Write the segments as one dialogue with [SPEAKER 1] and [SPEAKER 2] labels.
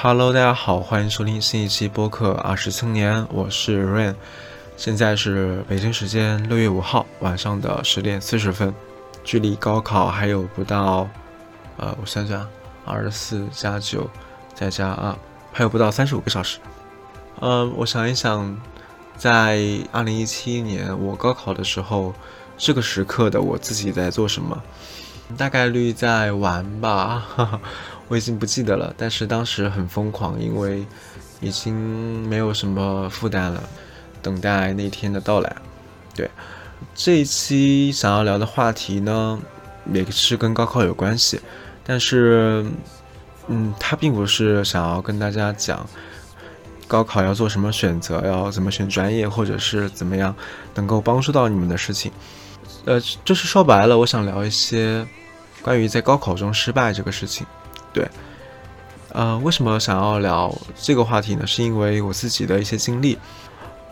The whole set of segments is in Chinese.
[SPEAKER 1] Hello，大家好，欢迎收听新一期播客《二十青年》，我是 Rain，现在是北京时间六月五号晚上的十点四十分，距离高考还有不到，呃，我算算，二十四加九再加二，还有不到三十五个小时。嗯，我想一想，在二零一七年我高考的时候，这个时刻的我自己在做什么？大概率在玩吧，哈哈。我已经不记得了，但是当时很疯狂，因为已经没有什么负担了，等待那天的到来。对，这一期想要聊的话题呢，也是跟高考有关系，但是，嗯，它并不是想要跟大家讲高考要做什么选择，要怎么选专业，或者是怎么样能够帮助到你们的事情。呃，就是说白了，我想聊一些关于在高考中失败这个事情。对，呃，为什么想要聊这个话题呢？是因为我自己的一些经历，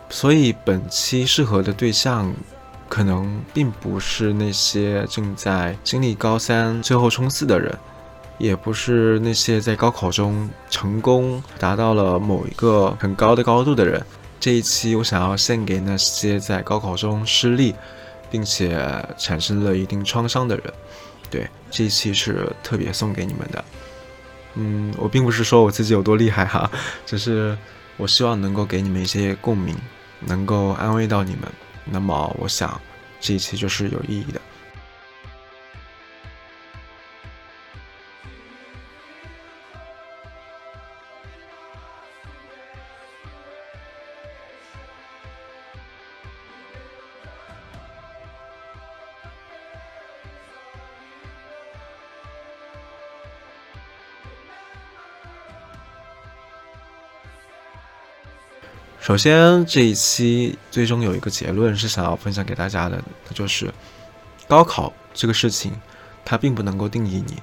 [SPEAKER 1] 所以本期适合的对象，可能并不是那些正在经历高三最后冲刺的人，也不是那些在高考中成功达到了某一个很高的高度的人。这一期我想要献给那些在高考中失利，并且产生了一定创伤的人。对，这一期是特别送给你们的。嗯，我并不是说我自己有多厉害哈，只是我希望能够给你们一些共鸣，能够安慰到你们。那么，我想这一期就是有意义的。首先，这一期最终有一个结论是想要分享给大家的，那就是高考这个事情，它并不能够定义你，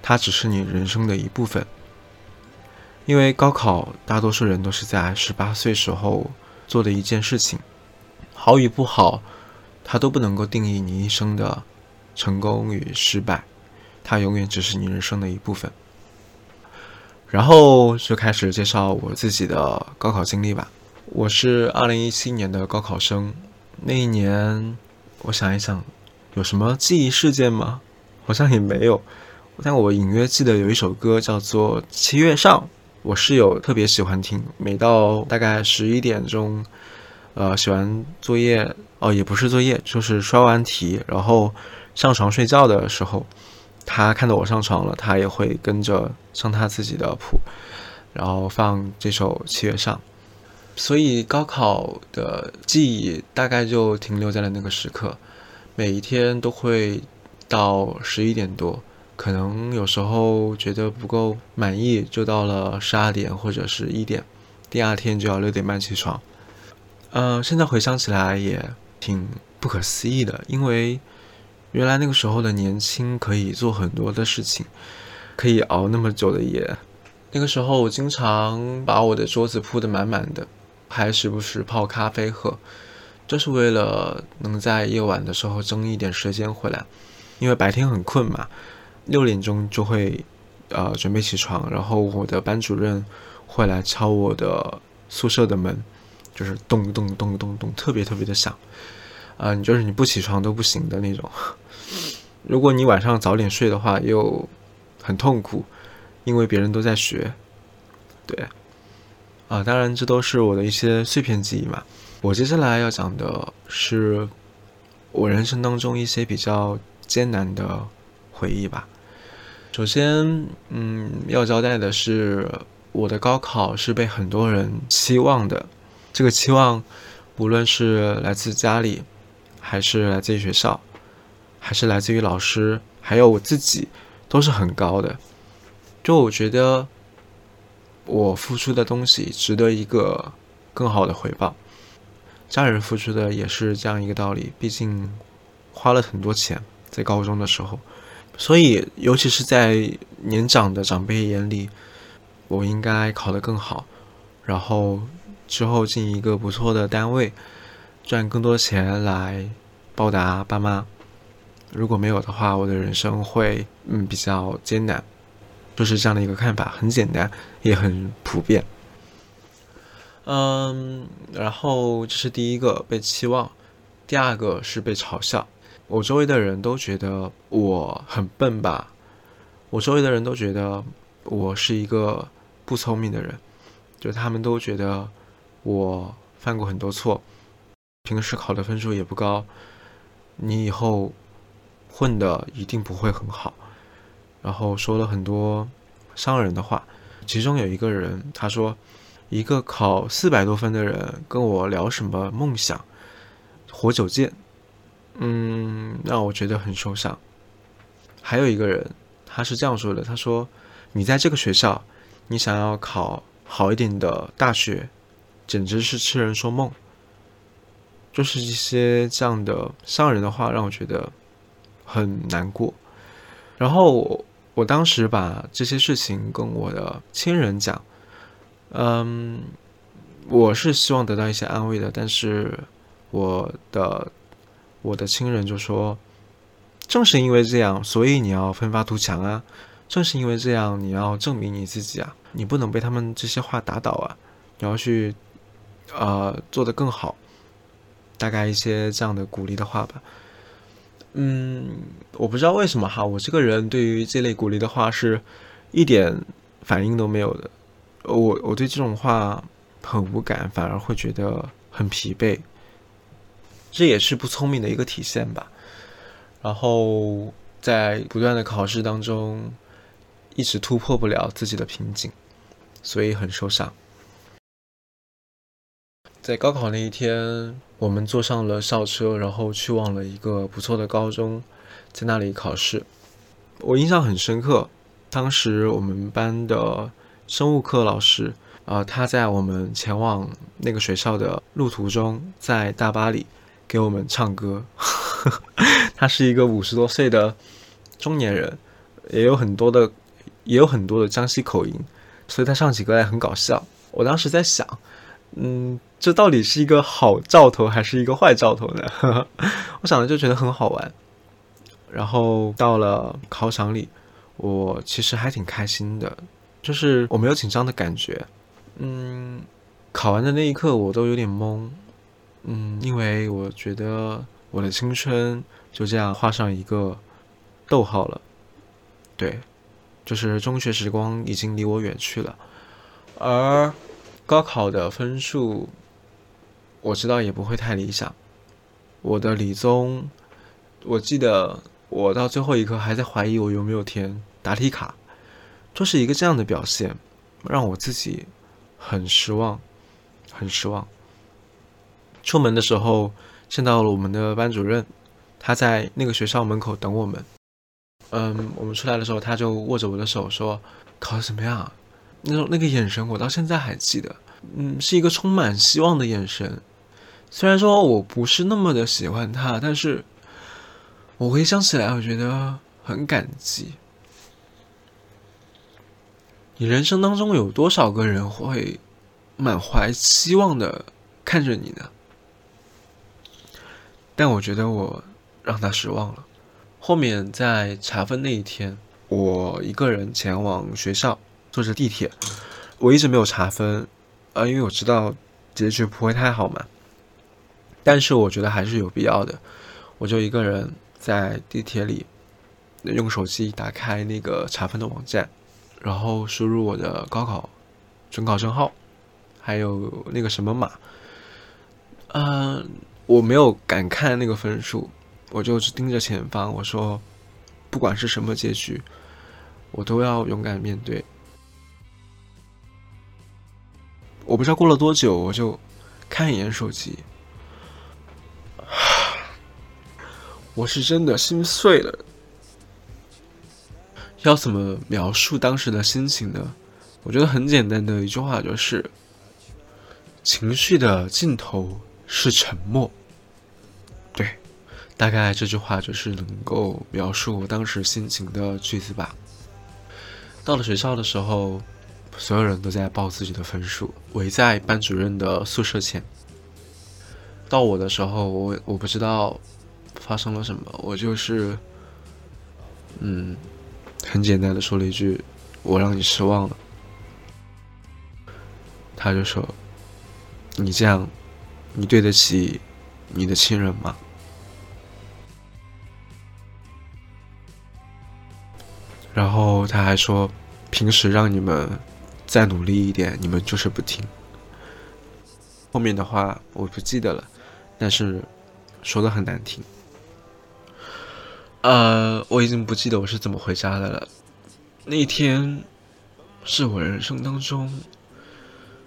[SPEAKER 1] 它只是你人生的一部分。因为高考，大多数人都是在十八岁时候做的一件事情，好与不好，它都不能够定义你一生的成功与失败，它永远只是你人生的一部分。然后就开始介绍我自己的高考经历吧。我是二零一七年的高考生，那一年，我想一想，有什么记忆事件吗？好像也没有，但我隐约记得有一首歌叫做《七月上》，我室友特别喜欢听，每到大概十一点钟，呃，写完作业，哦，也不是作业，就是刷完题，然后上床睡觉的时候，他看到我上床了，他也会跟着上他自己的谱，然后放这首《七月上》。所以高考的记忆大概就停留在了那个时刻，每一天都会到十一点多，可能有时候觉得不够满意，就到了十二点或者是一点，第二天就要六点半起床。嗯，现在回想起来也挺不可思议的，因为原来那个时候的年轻可以做很多的事情，可以熬那么久的夜。那个时候我经常把我的桌子铺得满满的。还时不时泡咖啡喝，就是为了能在夜晚的时候争一点时间回来，因为白天很困嘛，六点钟就会呃准备起床，然后我的班主任会来敲我的宿舍的门，就是咚咚咚咚咚，特别特别的响，啊，你，就是你不起床都不行的那种。如果你晚上早点睡的话，又很痛苦，因为别人都在学，对。啊，当然，这都是我的一些碎片记忆嘛。我接下来要讲的是我人生当中一些比较艰难的回忆吧。首先，嗯，要交代的是，我的高考是被很多人期望的。这个期望，无论是来自家里，还是来自于学校，还是来自于老师，还有我自己，都是很高的。就我觉得。我付出的东西值得一个更好的回报，家人付出的也是这样一个道理。毕竟花了很多钱在高中的时候，所以尤其是在年长的长辈眼里，我应该考得更好，然后之后进一个不错的单位，赚更多钱来报答爸妈。如果没有的话，我的人生会嗯比较艰难。就是这样的一个看法，很简单，也很普遍。嗯，然后这是第一个被期望，第二个是被嘲笑。我周围的人都觉得我很笨吧，我周围的人都觉得我是一个不聪明的人，就他们都觉得我犯过很多错，平时考的分数也不高，你以后混的一定不会很好。然后说了很多伤人的话，其中有一个人他说。一个考四百多分的人跟我聊什么梦想、活久见，嗯，让我觉得很受伤。还有一个人，他是这样说的：“他说，你在这个学校，你想要考好一点的大学，简直是痴人说梦。”就是一些这样的伤人的话，让我觉得很难过。然后我当时把这些事情跟我的亲人讲。嗯，我是希望得到一些安慰的，但是我的我的亲人就说，正是因为这样，所以你要奋发图强啊！正是因为这样，你要证明你自己啊！你不能被他们这些话打倒啊！你要去呃做得更好，大概一些这样的鼓励的话吧。嗯，我不知道为什么哈，我这个人对于这类鼓励的话是一点反应都没有的。我我对这种话很无感，反而会觉得很疲惫，这也是不聪明的一个体现吧。然后在不断的考试当中，一直突破不了自己的瓶颈，所以很受伤。在高考那一天，我们坐上了校车，然后去往了一个不错的高中，在那里考试。我印象很深刻，当时我们班的。生物课老师，呃，他在我们前往那个学校的路途中，在大巴里给我们唱歌。他是一个五十多岁的中年人，也有很多的，也有很多的江西口音，所以他唱起歌来很搞笑。我当时在想，嗯，这到底是一个好兆头还是一个坏兆头呢？我想着就觉得很好玩。然后到了考场里，我其实还挺开心的。就是我没有紧张的感觉，嗯，考完的那一刻我都有点懵，嗯，因为我觉得我的青春就这样画上一个逗号了，对，就是中学时光已经离我远去了，而高考的分数我知道也不会太理想，我的理综，我记得我到最后一刻还在怀疑我有没有填答题卡。就是一个这样的表现，让我自己很失望，很失望。出门的时候见到了我们的班主任，他在那个学校门口等我们。嗯，我们出来的时候，他就握着我的手说：“考的怎么样？”那种那个眼神，我到现在还记得。嗯，是一个充满希望的眼神。虽然说我不是那么的喜欢他，但是我回想起来，我觉得很感激。你人生当中有多少个人会满怀期望的看着你呢？但我觉得我让他失望了。后面在查分那一天，我一个人前往学校，坐着地铁，我一直没有查分，呃，因为我知道结局不会太好嘛。但是我觉得还是有必要的，我就一个人在地铁里用手机打开那个查分的网站。然后输入我的高考准考证号，还有那个什么码，嗯，我没有敢看那个分数，我就只盯着前方。我说，不管是什么结局，我都要勇敢面对。我不知道过了多久，我就看一眼手机，我是真的心碎了。要怎么描述当时的心情呢？我觉得很简单的一句话就是：情绪的尽头是沉默。对，大概这句话就是能够描述我当时心情的句子吧。到了学校的时候，所有人都在报自己的分数，围在班主任的宿舍前。到我的时候，我我不知道发生了什么，我就是，嗯。很简单的说了一句：“我让你失望了。”他就说：“你这样，你对得起你的亲人吗？”然后他还说：“平时让你们再努力一点，你们就是不听。”后面的话我不记得了，但是说的很难听。呃，我已经不记得我是怎么回家的了。那一天是我人生当中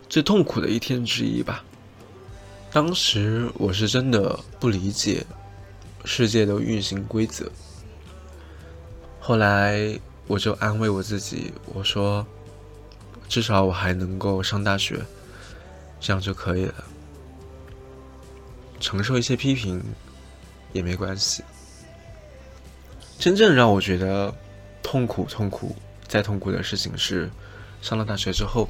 [SPEAKER 1] 最痛苦的一天之一吧。当时我是真的不理解世界的运行规则。后来。我就安慰我自己，我说，至少我还能够上大学，这样就可以了。承受一些批评也没关系。真正让我觉得痛苦、痛苦再痛苦的事情是上了大学之后。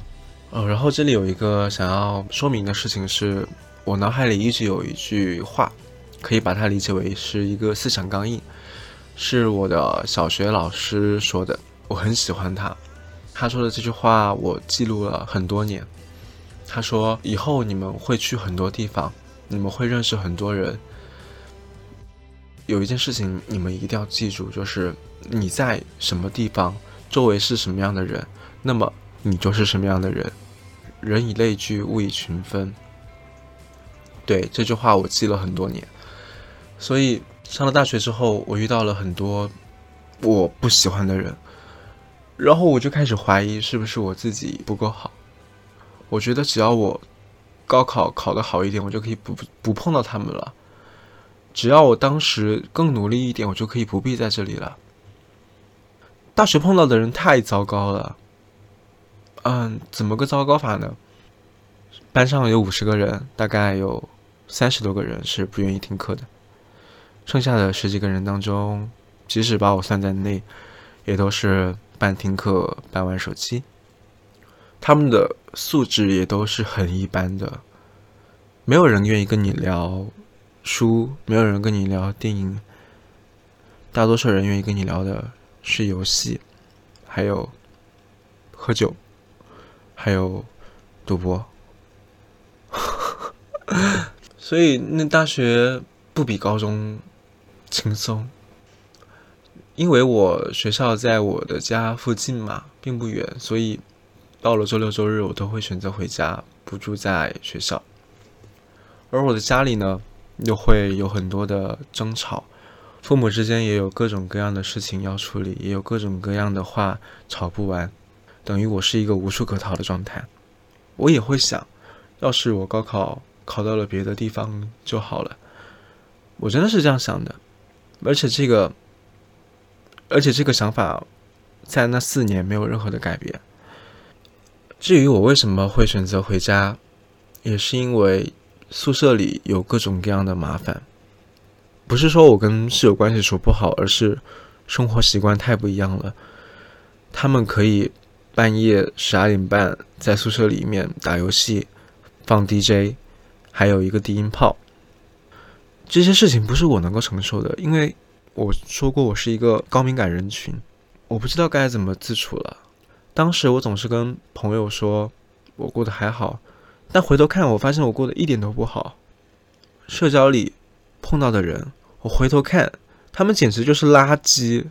[SPEAKER 1] 呃，然后这里有一个想要说明的事情是，我脑海里一直有一句话，可以把它理解为是一个思想钢印。是我的小学老师说的，我很喜欢他。他说的这句话我记录了很多年。他说：“以后你们会去很多地方，你们会认识很多人。有一件事情你们一定要记住，就是你在什么地方，周围是什么样的人，那么你就是什么样的人。人以类聚，物以群分。”对这句话我记了很多年，所以。上了大学之后，我遇到了很多我不喜欢的人，然后我就开始怀疑是不是我自己不够好。我觉得只要我高考考得好一点，我就可以不不碰到他们了。只要我当时更努力一点，我就可以不必在这里了。大学碰到的人太糟糕了。嗯，怎么个糟糕法呢？班上有五十个人，大概有三十多个人是不愿意听课的。剩下的十几个人当中，即使把我算在内，也都是半听课半玩手机。他们的素质也都是很一般的，没有人愿意跟你聊书，没有人跟你聊电影。大多数人愿意跟你聊的是游戏，还有喝酒，还有赌博。所以那大学不比高中。轻松，因为我学校在我的家附近嘛，并不远，所以到了周六周日，我都会选择回家，不住在学校。而我的家里呢，又会有很多的争吵，父母之间也有各种各样的事情要处理，也有各种各样的话吵不完，等于我是一个无处可逃的状态。我也会想，要是我高考考到了别的地方就好了，我真的是这样想的。而且这个，而且这个想法，在那四年没有任何的改变。至于我为什么会选择回家，也是因为宿舍里有各种各样的麻烦。不是说我跟室友关系处不好，而是生活习惯太不一样了。他们可以半夜十二点半在宿舍里面打游戏、放 DJ，还有一个低音炮。这些事情不是我能够承受的，因为我说过我是一个高敏感人群，我不知道该怎么自处了。当时我总是跟朋友说我过得还好，但回头看我发现我过得一点都不好。社交里碰到的人，我回头看他们简直就是垃圾。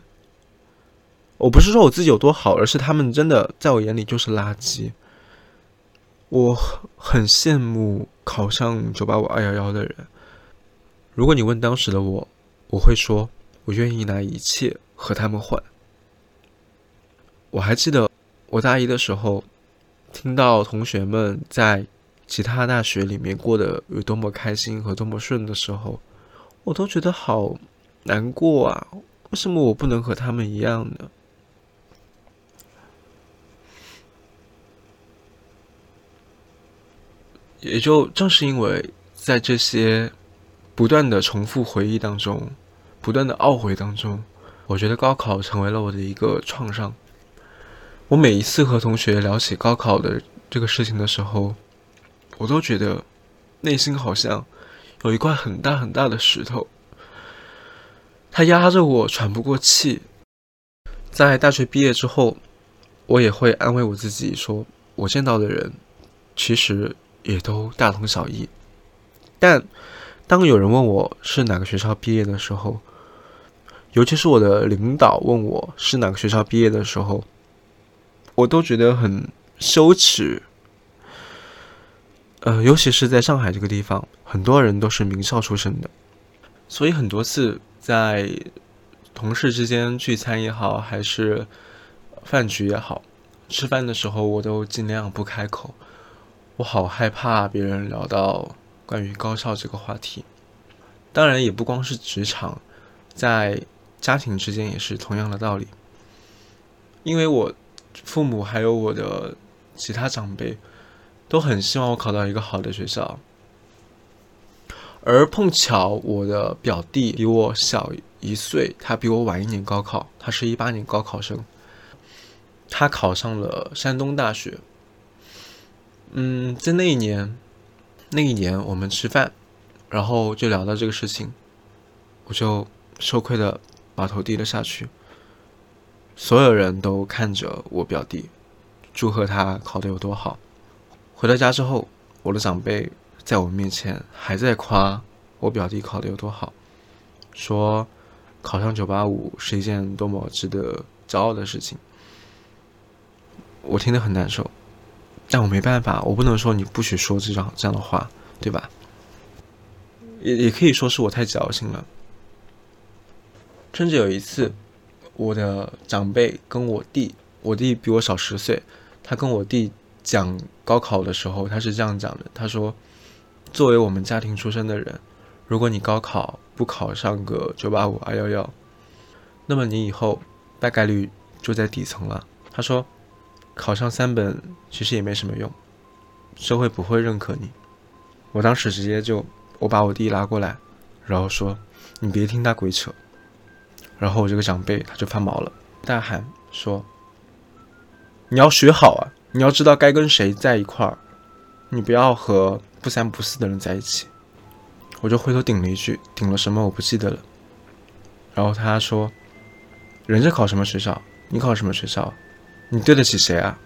[SPEAKER 1] 我不是说我自己有多好，而是他们真的在我眼里就是垃圾。我很羡慕考上九八五二幺幺的人。如果你问当时的我，我会说，我愿意拿一切和他们换。我还记得我大一的时候，听到同学们在其他大学里面过得有多么开心和多么顺的时候，我都觉得好难过啊！为什么我不能和他们一样呢？也就正是因为在这些。不断的重复回忆当中，不断的懊悔当中，我觉得高考成为了我的一个创伤。我每一次和同学聊起高考的这个事情的时候，我都觉得内心好像有一块很大很大的石头，它压着我喘不过气。在大学毕业之后，我也会安慰我自己，说我见到的人其实也都大同小异。但当有人问我是哪个学校毕业的时候，尤其是我的领导问我是哪个学校毕业的时候，我都觉得很羞耻。呃，尤其是在上海这个地方，很多人都是名校出身的，所以很多次在同事之间聚餐也好，还是饭局也好，吃饭的时候我都尽量不开口，我好害怕别人聊到关于高校这个话题。当然，也不光是职场，在家庭之间也是同样的道理，因为我父母还有我的其他长辈。都很希望我考到一个好的学校，而碰巧我的表弟比我小一岁，他比我晚一年高考，他是一八年高考生，他考上了山东大学。嗯，在那一年，那一年我们吃饭，然后就聊到这个事情，我就羞愧的把头低了下去，所有人都看着我表弟，祝贺他考的有多好。回到家之后，我的长辈在我面前还在夸我表弟考的有多好，说考上九八五是一件多么值得骄傲的事情。我听得很难受，但我没办法，我不能说你不许说这样这样的话，对吧？也也可以说是我太矫情了。甚至有一次，我的长辈跟我弟，我弟比我小十岁，他跟我弟。讲高考的时候，他是这样讲的：“他说，作为我们家庭出身的人，如果你高考不考上个九八五二幺幺，那么你以后大概率就在底层了。”他说：“考上三本其实也没什么用，社会不会认可你。”我当时直接就我把我弟拉过来，然后说：“你别听他鬼扯。”然后我这个长辈他就发毛了，大喊说：“你要学好啊！”你要知道该跟谁在一块儿，你不要和不三不四的人在一起。我就回头顶了一句，顶了什么我不记得了。然后他说：“人家考什么学校，你考什么学校，你对得起谁啊？”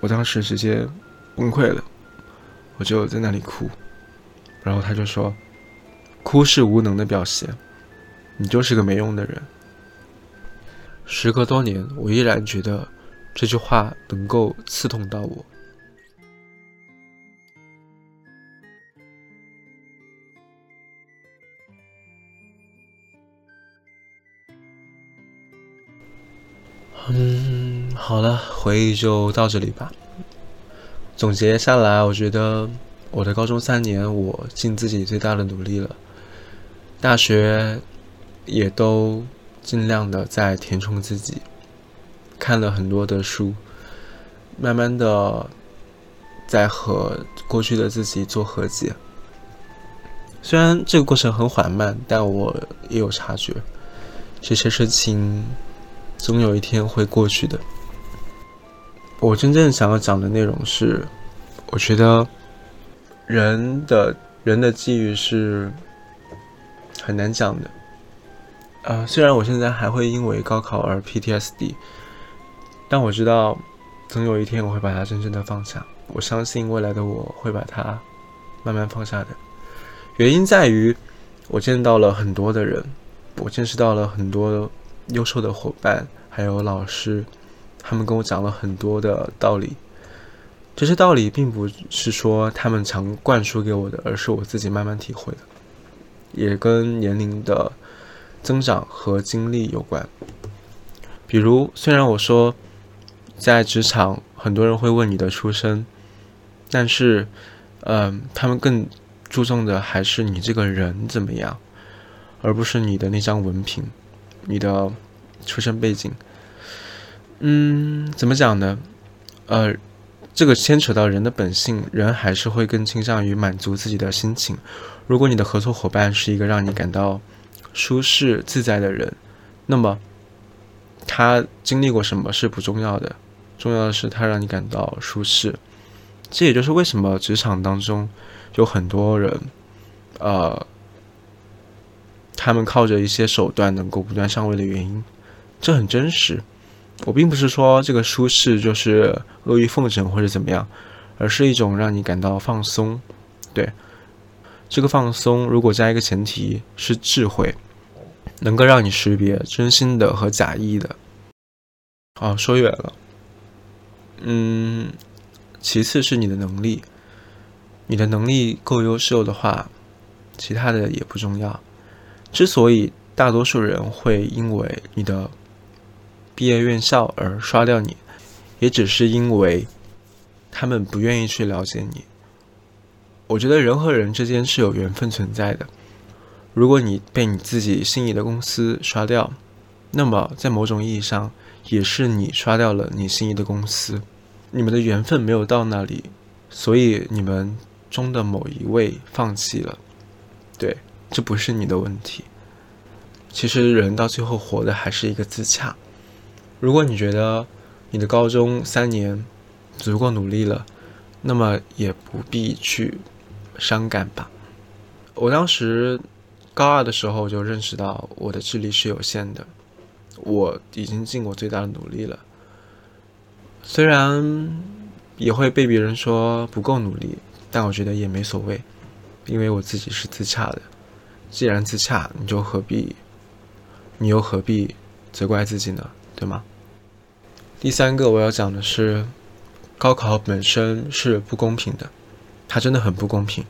[SPEAKER 1] 我当时直接崩溃了，我就在那里哭。然后他就说：“哭是无能的表现，你就是个没用的人。”时隔多年，我依然觉得。这句话能够刺痛到我。嗯，好了，回忆就到这里吧。总结下来，我觉得我的高中三年，我尽自己最大的努力了。大学也都尽量的在填充自己。看了很多的书，慢慢的在和过去的自己做和解。虽然这个过程很缓慢，但我也有察觉，这些事情总有一天会过去的。我真正想要讲的内容是，我觉得人的人的际遇是很难讲的。呃，虽然我现在还会因为高考而 PTSD。但我知道，总有一天我会把它真正的放下。我相信未来的我会把它慢慢放下的。原因在于，我见到了很多的人，我见识到了很多优秀的伙伴，还有老师，他们跟我讲了很多的道理。这些道理并不是说他们强灌输给我的，而是我自己慢慢体会的，也跟年龄的增长和经历有关。比如，虽然我说。在职场，很多人会问你的出身，但是，嗯，他们更注重的还是你这个人怎么样，而不是你的那张文凭，你的出身背景。嗯，怎么讲呢？呃，这个牵扯到人的本性，人还是会更倾向于满足自己的心情。如果你的合作伙伴是一个让你感到舒适自在的人，那么他经历过什么是不重要的。重要的是，他让你感到舒适。这也就是为什么职场当中有很多人，呃，他们靠着一些手段能够不断上位的原因。这很真实，我并不是说这个舒适就是阿谀奉承或者怎么样，而是一种让你感到放松。对，这个放松如果加一个前提是智慧，能够让你识别真心的和假意的。哦，说远了。嗯，其次是你的能力，你的能力够优秀的话，其他的也不重要。之所以大多数人会因为你的毕业院校而刷掉你，也只是因为他们不愿意去了解你。我觉得人和人之间是有缘分存在的。如果你被你自己心仪的公司刷掉，那么在某种意义上也是你刷掉了你心仪的公司。你们的缘分没有到那里，所以你们中的某一位放弃了。对，这不是你的问题。其实人到最后活的还是一个自洽。如果你觉得你的高中三年足够努力了，那么也不必去伤感吧。我当时高二的时候就认识到我的智力是有限的，我已经尽我最大的努力了，虽然也会被别人说不够努力，但我觉得也没所谓，因为我自己是自洽的。既然自洽，你就何必，你又何必责怪自己呢？对吗？第三个我要讲的是，高考本身是不公平的，它真的很不公平。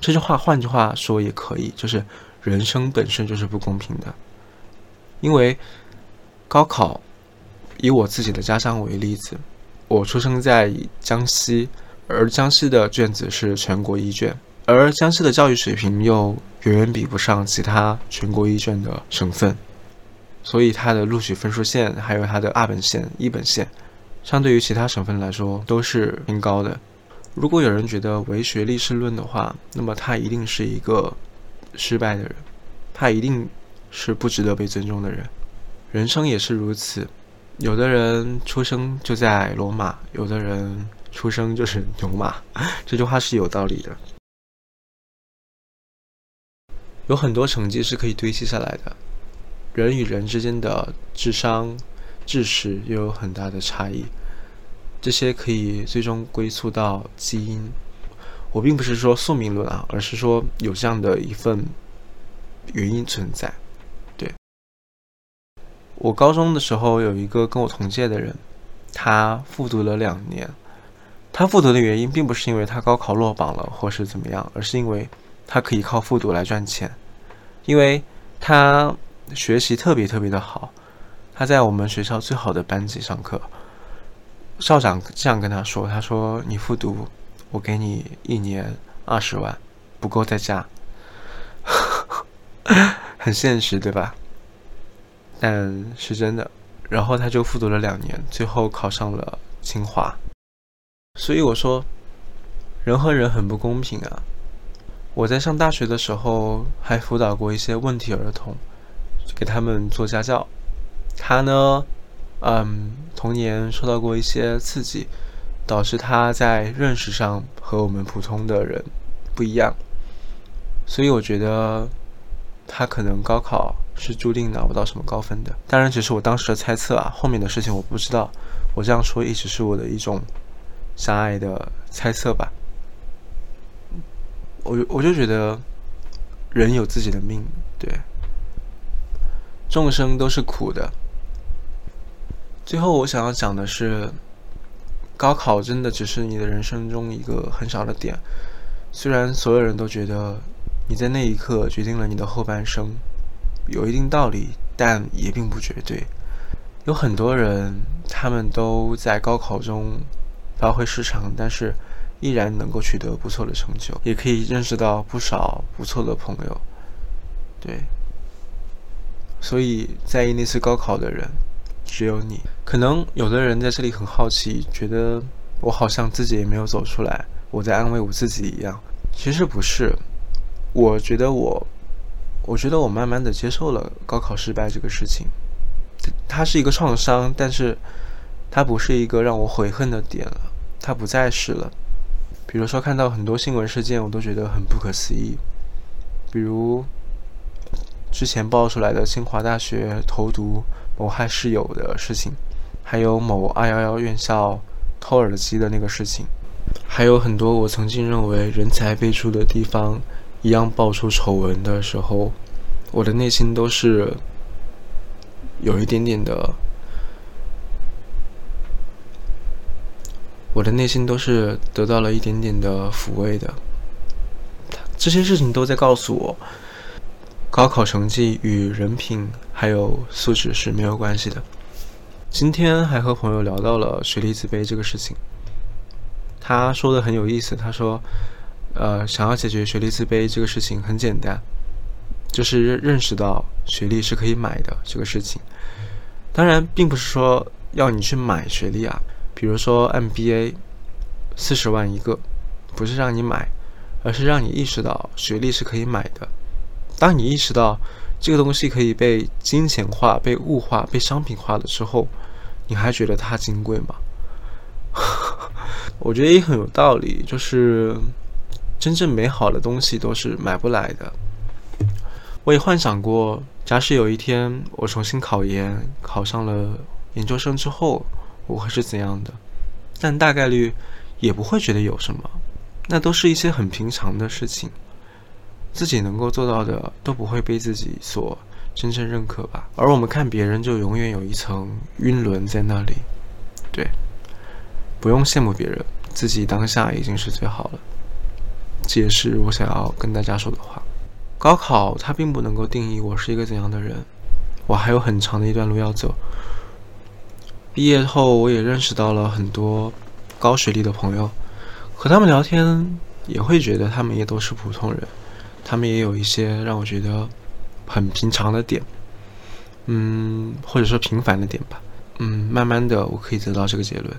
[SPEAKER 1] 这句话换句话说也可以，就是人生本身就是不公平的。因为高考，以我自己的家乡为例子，我出生在江西，而江西的卷子是全国一卷，而江西的教育水平又远远比不上其他全国一卷的省份。所以它的录取分数线，还有它的二本线、一本线，相对于其他省份来说都是偏高的。如果有人觉得唯学历是论的话，那么他一定是一个失败的人，他一定是不值得被尊重的人。人生也是如此，有的人出生就在罗马，有的人出生就是牛马，这句话是有道理的。有很多成绩是可以堆砌下来的。人与人之间的智商、知识又有很大的差异，这些可以最终归宿到基因。我并不是说宿命论啊，而是说有这样的一份原因存在。对，我高中的时候有一个跟我同届的人，他复读了两年。他复读的原因并不是因为他高考落榜了或是怎么样，而是因为他可以靠复读来赚钱，因为他。学习特别特别的好，他在我们学校最好的班级上课。校长这样跟他说：“他说你复读，我给你一年二十万，不够再加。” 很现实，对吧？但是真的。然后他就复读了两年，最后考上了清华。所以我说，人和人很不公平啊！我在上大学的时候还辅导过一些问题儿童。给他们做家教，他呢，嗯，童年受到过一些刺激，导致他在认识上和我们普通的人不一样，所以我觉得他可能高考是注定拿不到什么高分的。当然，只是我当时的猜测啊，后面的事情我不知道。我这样说一直是我的一种狭隘的猜测吧。我我就觉得人有自己的命，对。众生都是苦的。最后，我想要讲的是，高考真的只是你的人生中一个很小的点。虽然所有人都觉得你在那一刻决定了你的后半生，有一定道理，但也并不绝对。有很多人，他们都在高考中发挥失常，但是依然能够取得不错的成就，也可以认识到不少不错的朋友。对。所以在意那次高考的人，只有你。可能有的人在这里很好奇，觉得我好像自己也没有走出来，我在安慰我自己一样。其实不是，我觉得我，我觉得我慢慢的接受了高考失败这个事情。它是一个创伤，但是它不是一个让我悔恨的点了，它不再是了。比如说看到很多新闻事件，我都觉得很不可思议，比如。之前爆出来的清华大学投毒谋害室友的事情，还有某二幺幺院校偷耳机的那个事情，还有很多我曾经认为人才辈出的地方一样爆出丑闻的时候，我的内心都是有一点点的，我的内心都是得到了一点点的抚慰的。这些事情都在告诉我。高考成绩与人品还有素质是没有关系的。今天还和朋友聊到了学历自卑这个事情，他说的很有意思。他说，呃，想要解决学历自卑这个事情很简单，就是认识到学历是可以买的这个事情。当然，并不是说要你去买学历啊，比如说 MBA，四十万一个，不是让你买，而是让你意识到学历是可以买的。当你意识到这个东西可以被金钱化、被物化、被商品化的时候，你还觉得它金贵吗？我觉得也很有道理，就是真正美好的东西都是买不来的。我也幻想过，假使有一天我重新考研，考上了研究生之后，我会是怎样的？但大概率也不会觉得有什么，那都是一些很平常的事情。自己能够做到的都不会被自己所真正认可吧，而我们看别人就永远有一层晕轮在那里。对，不用羡慕别人，自己当下已经是最好了。这也是我想要跟大家说的话。高考它并不能够定义我是一个怎样的人，我还有很长的一段路要走。毕业后我也认识到了很多高学历的朋友，和他们聊天也会觉得他们也都是普通人。他们也有一些让我觉得很平常的点，嗯，或者说平凡的点吧，嗯，慢慢的我可以得到这个结论：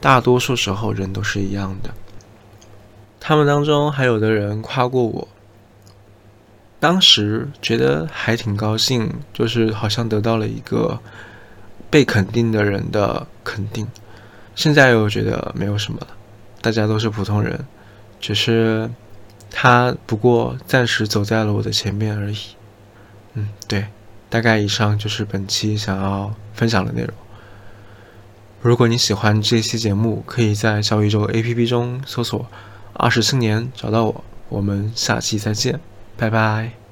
[SPEAKER 1] 大多数时候人都是一样的。他们当中还有的人夸过我，当时觉得还挺高兴，就是好像得到了一个被肯定的人的肯定。现在又觉得没有什么了，大家都是普通人，只是。他不过暂时走在了我的前面而已。嗯，对，大概以上就是本期想要分享的内容。如果你喜欢这期节目，可以在小宇宙 APP 中搜索“二十青年”找到我。我们下期再见，拜拜。